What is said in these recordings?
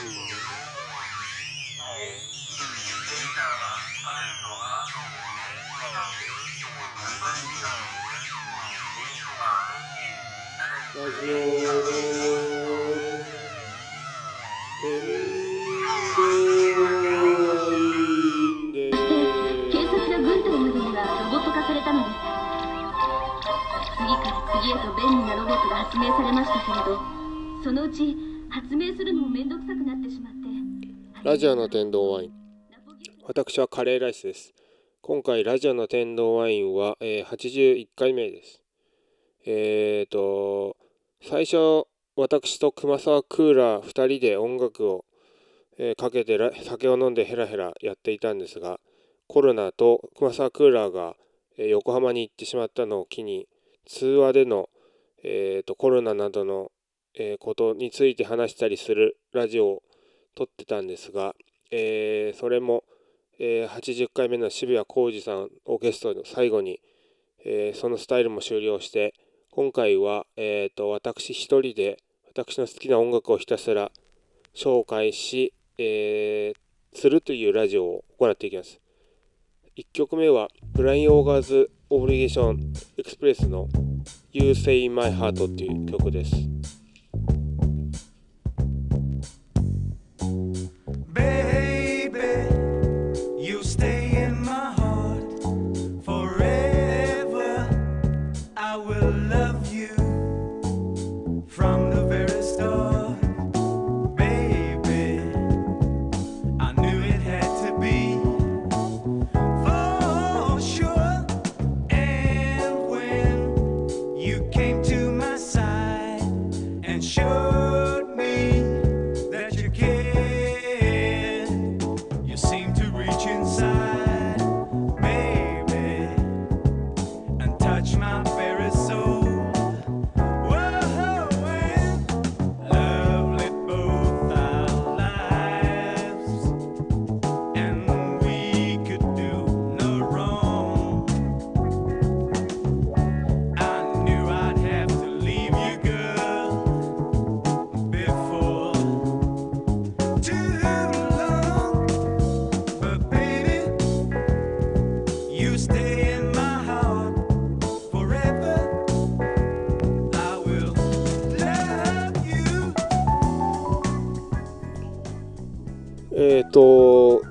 次から次へと便利なロボットが発明されましたけれどそのうち発明するのもめんどくさくラジオの天童ワイン。私はカレーライスです。今回ラジオの天童ワインは、えー、81回目です。えーと最初私と熊沢クーラー2人で音楽を、えー、かけて酒を飲んでヘラヘラやっていたんですがコロナと熊沢クーラーが、えー、横浜に行ってしまったのを機に通話での、えーと、コロナなどの、えことについて話したりするラジオを撮ってたんですが、えそれも、え80回目の渋谷浩二さんをゲストの最後に、えそのスタイルも終了して今回は、えーと、私一人で私の好きな音楽をひたすら紹介し、えー、するというラジオを行っていきます。1曲目は、ブライン・オーガーズ・オブリゲーション・エクスプレスの You Say My Heart っていう曲です。えっ、ー、と、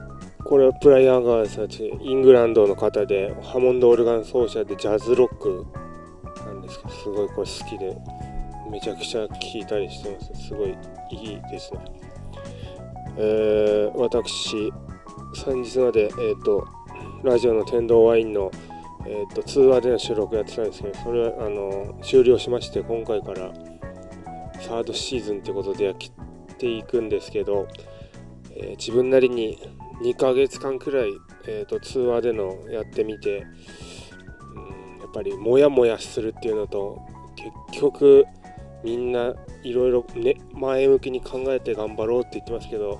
これはプライアンガーさんイングランドの方で、ハモンドオルガン奏者でジャズロックなんですけど、すごいこれ好きで、めちゃくちゃ聴いたりしてます。すごいいいですね。えー、私、先日まで、えっ、ー、と、ラジオの天童ワインの、えーと、通話での収録やってたんですけど、それはあの終了しまして、今回からサードシーズンということでやっていくんですけど、えー、自分なりに2ヶ月間くらい、えーと、通話でのやってみて、うん、やっぱりモヤモヤするっていうのと結局みんないろいろ前向きに考えて頑張ろうって言ってますけど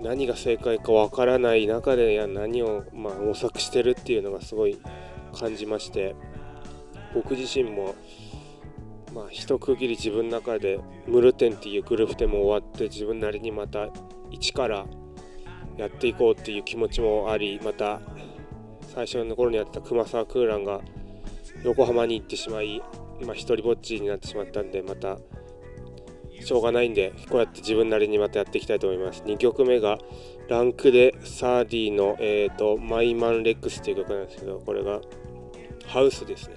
何が正解かわからない中でや何を、まあ、模索してるっていうのがすごい感じまして僕自身もまあ一区切り自分の中でムルテンっていうグループでも終わって自分なりにまた一からやっていこうっていう気持ちもありまた最初の頃にやってた熊沢クーランが横浜に行ってしまい今一人ぼっちになってしまったんでまたしょうがないんでこうやって自分なりにまたやっていきたいと思います。2曲目がランクでサーディの、えーと、マイマンレックスっていう曲なんですけどこれがハウスですね。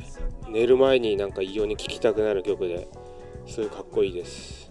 寝る前になんか異様に聴きたくなる曲ですごいかっこいいです。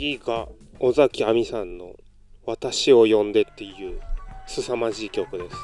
次が尾崎亜美さんの「私を呼んで」っていう凄まじい曲です。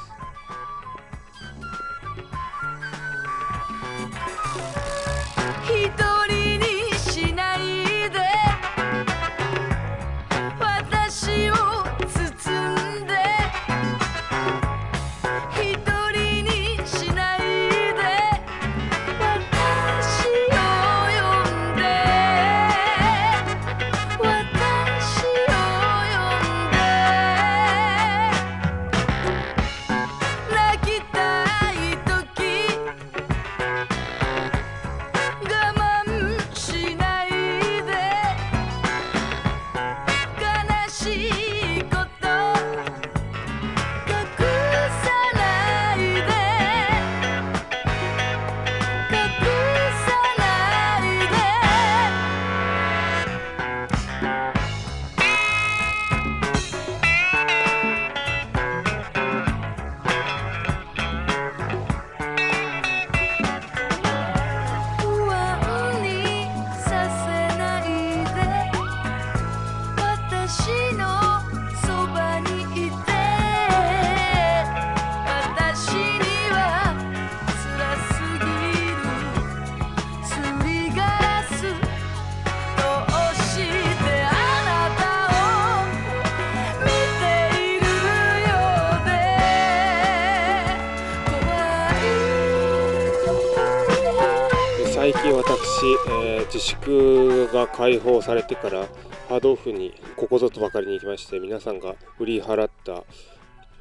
私えー、自粛が解放されてからハードオフにここぞとばかりに行きまして皆さんが売り払った、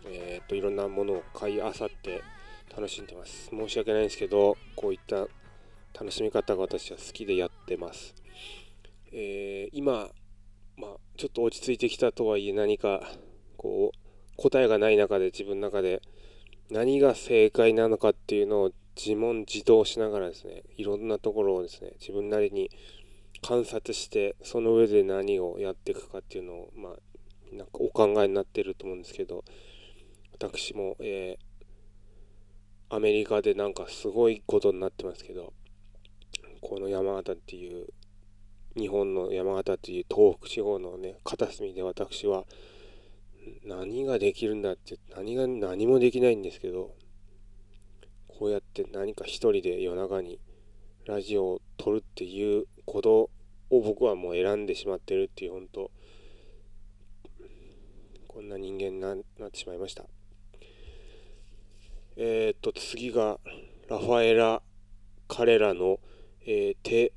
えーと、いろんなものを買いあさって楽しんでます。申し訳ないんですけどこういった楽しみ方が私は好きでやってます、えー、今、まあ、ちょっと落ち着いてきたとはいえ何かこう答えがない中で自分の中で何が正解なのかっていうのを自問自答しながらですねいろんなところをですね自分なりに観察してその上で何をやっていくかっていうのをまあなんかお考えになってると思うんですけど私も、えー、アメリカでなんかすごいことになってますけどこの山形っていう日本の山形っていう東北地方のね片隅で私は何ができるんだって何が何もできないんですけどこうやって何か一人で夜中にラジオを撮るっていうことを僕はもう選んでしまってるっていう本当こんな人間になってしまいました。えー、っと次がラファエラ彼らの、えー、テ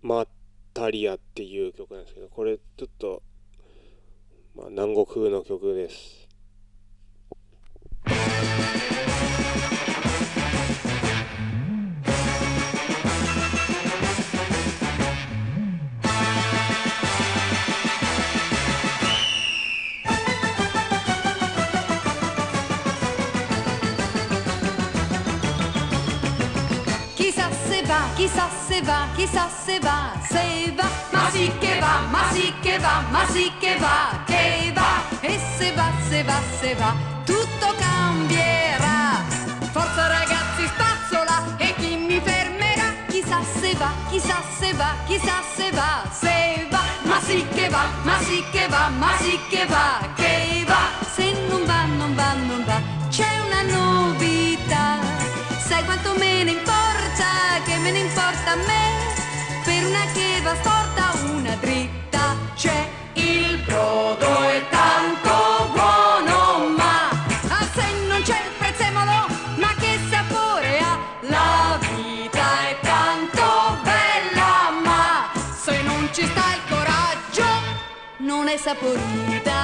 マタリアっていう曲なんですけどこれちょっと、まあ、南国風の曲です。Chissà se va, chissà se va, se va, ma sì che va, ma sì che va, ma sì che va, che va, e se va, se va, se va, tutto cambierà. Forza ragazzi, spazzola e chi mi fermerà? Chissà se va, chissà se va, chissà se va, se va, ma sì che va, ma sì che va, ma sì che va, che va, se non va, non va, non va, c'è una novità, sai quanto me ne importa? Importa a me? Per una che va storta, una dritta c'è. Il brodo è tanto buono, ma ah, se non c'è il prezzemolo, ma che sapore ha? La vita è tanto bella, ma se non ci sta il coraggio, non è saporita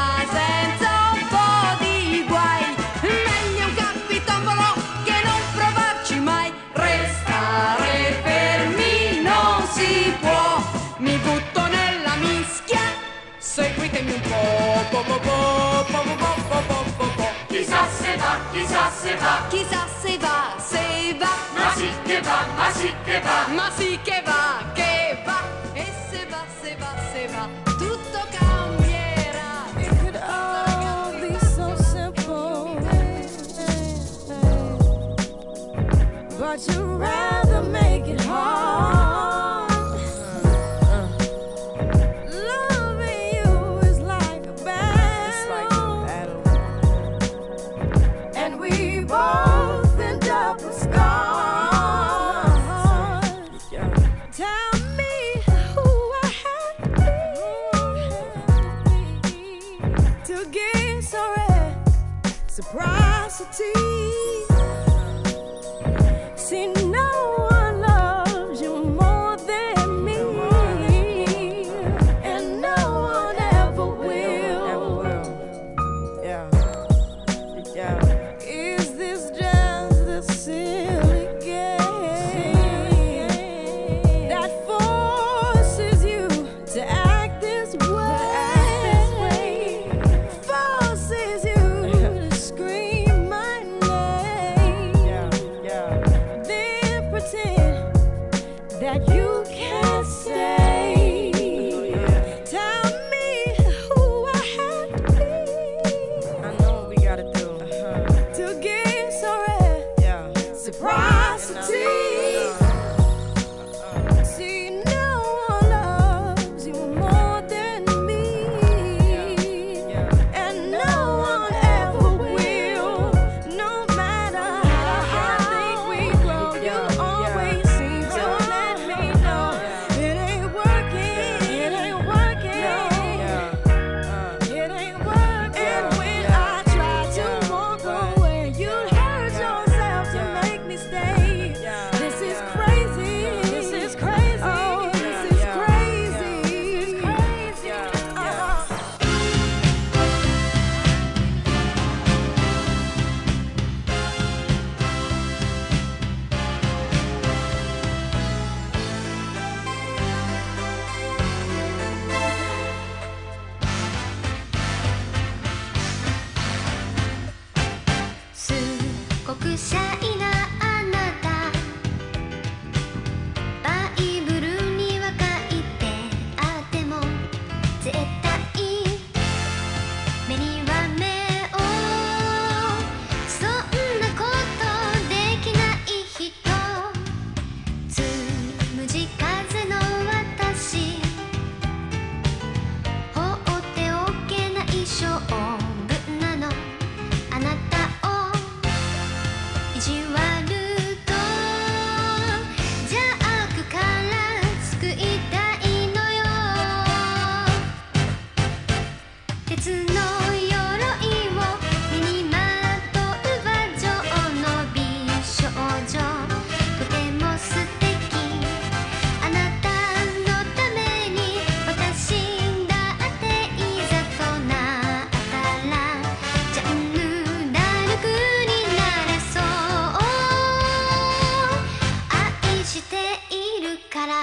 Qui ça c'est va, qui ça c'est va, qui ça c'est va, c'est va. Massi que va, que va, que va. ているから。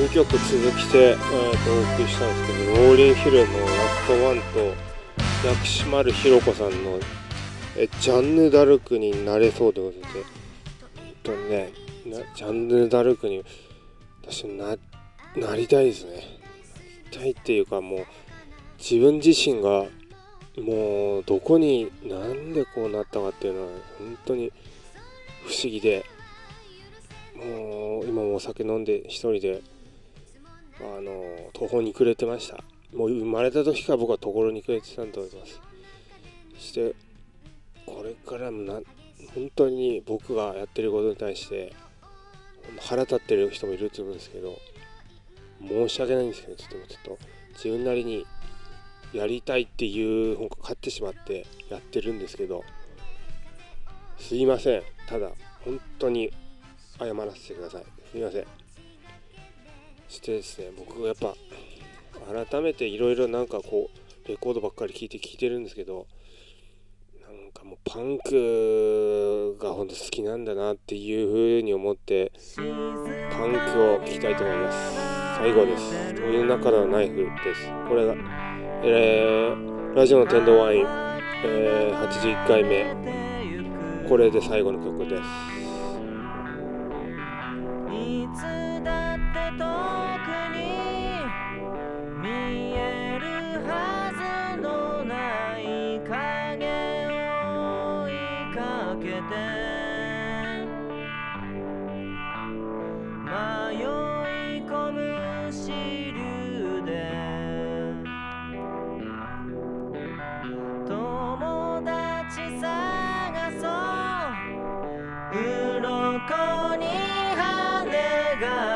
2曲続きて、えー、とお送りしたんですけどローリンヒルのラストワンと薬師丸ひろ子さんのえジャンヌ・ダルクになれそうということで本当にねなジャンヌ・ダルクに私ななりたいですね。なりたいっていうかもう自分自身がもうどこになんでこうなったかっていうのは本当に不思議でもう今もお酒飲んで一人であの途方に暮れてました。もう生まれた時から僕は途方に暮れてたんだと思います。そしてこれからもな本当に僕がやってることに対して腹立ってる人もいると思うんですけど申し訳ないんですけどちょっとちょっと自分なりにやりたいっていう本が勝ってしまってやってるんですけどすいません。ただ本当に謝らせてください。すいません。そしてですね。僕がやっぱ改めていろいろなんかこうレコードばっかり聴いて聴いてるんですけどなんかもうパンクが本当好きなんだなっていう風に思ってパンクを聴きたいと思います。最後です。お湯の中のナイフです。これが、えーラジオの天童ワイン、えー81回目。これで最後の曲です。こに羽が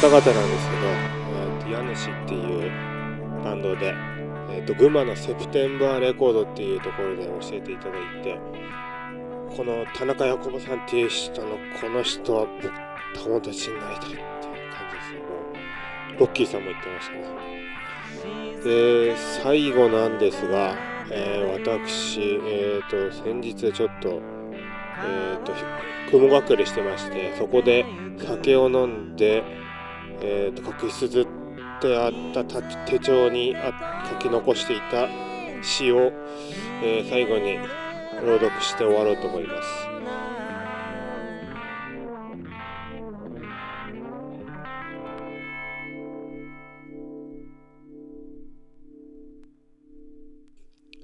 方々なんですけど、えーと、家主っていうバンドで、えーと、群馬のセプテンバーレコードっていうところで教えていただいてこの田中ヤコブさんっていう人のこの人は僕友達になりたいっていう感じですよ。ロッキーさんも言ってましたね。で最後なんですが、えー、私、えーと、先日ちょっと,、えーと、雲隠れしてましてそこで酒を飲んで、えーと、と書き綴ってあった手帳にあ書き残していた詩を、えー、最後に朗読して終わろうと思います。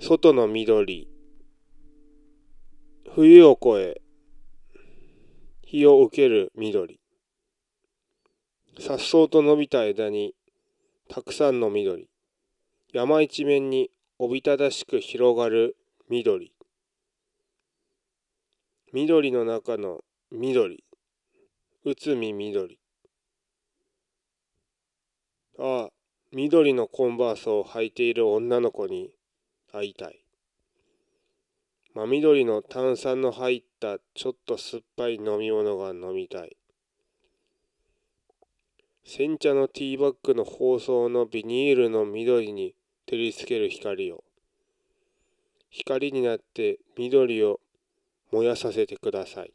外の緑冬を越え日を受ける緑さっそうと伸びた枝にたくさんの緑山一面におびただしく広がる緑緑の中の緑内海緑ああ緑のコンバースを履いている女の子に会いたい。真緑の炭酸の入ったちょっと酸っぱい飲み物が飲みたい。煎茶のティーバッグの包装のビニールの緑に照りつける光を。光になって緑を燃やさせてください。